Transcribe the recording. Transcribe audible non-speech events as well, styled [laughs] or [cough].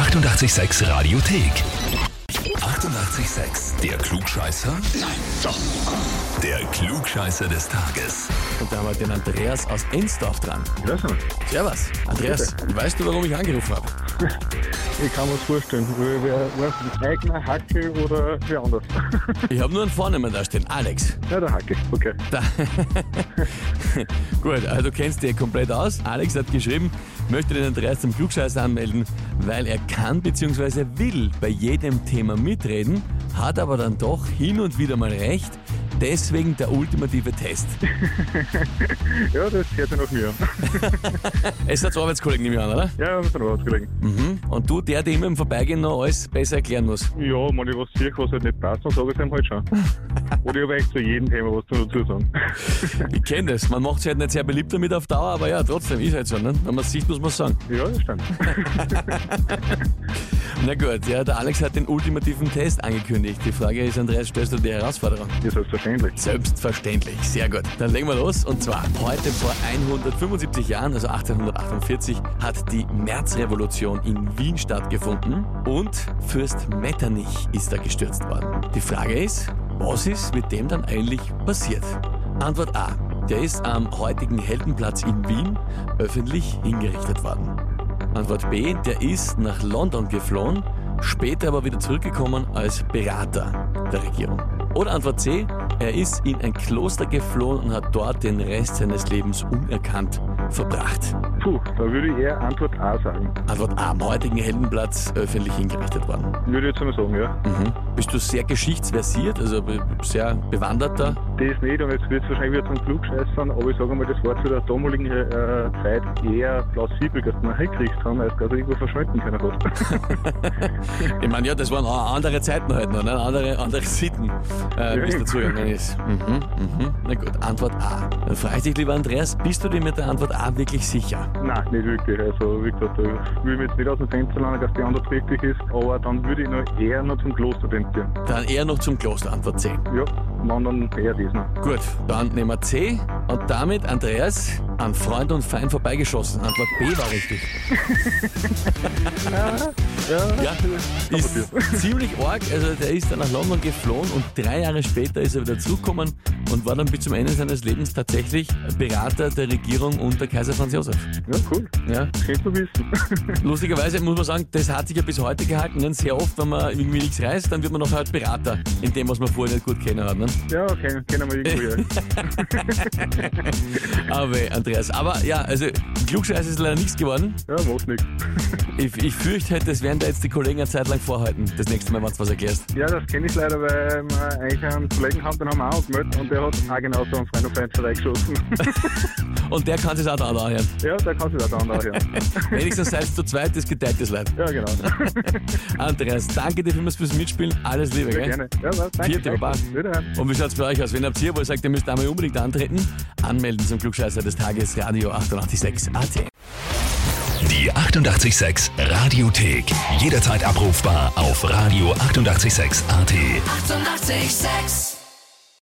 886 Radiothek. 88,6. Der Klugscheißer? Nein, doch. Der Klugscheißer des Tages. Und da haben wir den Andreas aus Ensdorf dran. Ja. Servus. Andreas, weißt du, warum ich angerufen habe? [laughs] Ich kann mir das vorstellen. Wer, wer, wer eigener Hackel oder wer anders? Ich habe nur einen Vornamen da stehen, Alex. Ja, der Hackel. Okay. Da. [laughs] Gut, also du kennst dich komplett aus. Alex hat geschrieben, möchte den Andreas zum Klugscheißer anmelden, weil er kann bzw. will bei jedem Thema mitreden, hat aber dann doch hin und wieder mal recht. Deswegen der ultimative Test. [laughs] Ja, das hört ja nach mir. [laughs] Es hat Arbeitskollegen nehme ich an, oder? Ja, wir sind rausgelegen. Mhm. Und du, der, der immer im Vorbeigehen noch alles besser erklären muss. Ja, wenn ich was sehe, was halt nicht passt, dann sage ich es ihm halt schon. [laughs] Oder ich habe eigentlich zu jedem Thema was dazu sagen. Ich kenne das. Man macht sich halt nicht sehr beliebt damit auf Dauer, aber ja, trotzdem ist halt so. Ne? Wenn man es sieht, muss man es sagen. Ja, das stimmt. Na gut, ja, der Alex hat den ultimativen Test angekündigt. Die Frage ist, Andreas, stellst du die Herausforderung? Ja, selbstverständlich. Selbstverständlich, sehr gut. Dann legen wir los. Und zwar, heute vor 175 Jahren, also 1848, hat die Märzrevolution in Wien stattgefunden und Fürst Metternich ist da gestürzt worden. Die Frage ist, was ist mit dem dann eigentlich passiert? Antwort A. Der ist am heutigen Heldenplatz in Wien öffentlich hingerichtet worden. Antwort B, der ist nach London geflohen, später aber wieder zurückgekommen als Berater der Regierung. Oder Antwort C, er ist in ein Kloster geflohen und hat dort den Rest seines Lebens unerkannt verbracht. Puh, da würde ich eher Antwort A sagen. Antwort A, am heutigen Heldenplatz öffentlich hingerichtet worden. Würde ich jetzt mal sagen, ja. Mhm. Bist du sehr geschichtsversiert, also sehr bewanderter? Das nicht, und jetzt wird es wahrscheinlich wieder zum Klugscheißern, aber ich sage mal, das war zu der damaligen äh, Zeit eher plausibel, dass man hingekriegt haben, als dass irgendwo verschwinden können hat. [laughs] Ich meine, ja, das waren auch andere Zeiten halt noch, ne? andere, andere Sitten, äh, Ja, wie es eben. dazugegangen ist. Mhm, mhm. Na gut, Antwort A. Dann frage ich dich, lieber Andreas, bist du dir mit der Antwort A wirklich sicher? Nein, nicht wirklich. Also, wie gesagt, da will ich mich jetzt nicht aus dem Fenster lassen, dass die Antwort richtig ist, aber dann würde ich noch eher noch zum Kloster tendieren. Dann eher noch zum Kloster, Antwort C. Ja, dann eher noch. Gut, dann nehmen wir C und damit, Andreas, an Freund und Feind vorbeigeschossen. Antwort B war richtig. Ja, Ja, ist ziemlich arg. Also der ist dann nach London geflohen und drei Jahre später ist er wieder zurückgekommen und war dann bis zum Ende seines Lebens tatsächlich Berater der Regierung unter Kaiser Franz Josef. ja cool. Ja. Schön zu wissen. [laughs] [laughs] Lustigerweise muss man sagen, das hat sich ja bis heute gehalten. Denn sehr oft, wenn man irgendwie nichts reißt, dann wird man noch halt Berater in dem, was man vorher nicht gut kennen hat. Ne? Ja, kennen, kennen wir irgendwo ja. [laughs] Aber weh, Andreas. Aber ja, also Klugscheiß ist leider nichts geworden. Ja, macht nichts. [laughs] Ich, ich fürchte, das werden da jetzt die Kollegen eine Zeit lang vorhalten. Das nächste Mal, wenn du was erklärst. Ja, das kenne ich leider, weil wir eigentlich einen Kollegen haben, den haben wir auch angemeldet und der hat auch genau so einen Freund und Feind vorbeigeschossen. [laughs] Und der kann sich auch da anhören. ja, der kann sich auch da anhören. Wenigstens seid ihr zu zweit, das geteilt das Leid. Ja, genau. Andreas, danke dir vielmals fürs Mitspielen. Alles Liebe, Sehr gell? gerne. Ja, was, danke. Vierte, Baba. Wiederhören. Und wie schaut's bei euch aus? Wenn ihr habt hier, wo ihr sagt, ihr müsst einmal unbedingt antreten, anmelden zum Klugscheißer des Tages, Radio 886 AT. Die 88,6 Radiothek. Jederzeit abrufbar auf radio886.at. 88,6. Eighty-eight, sex.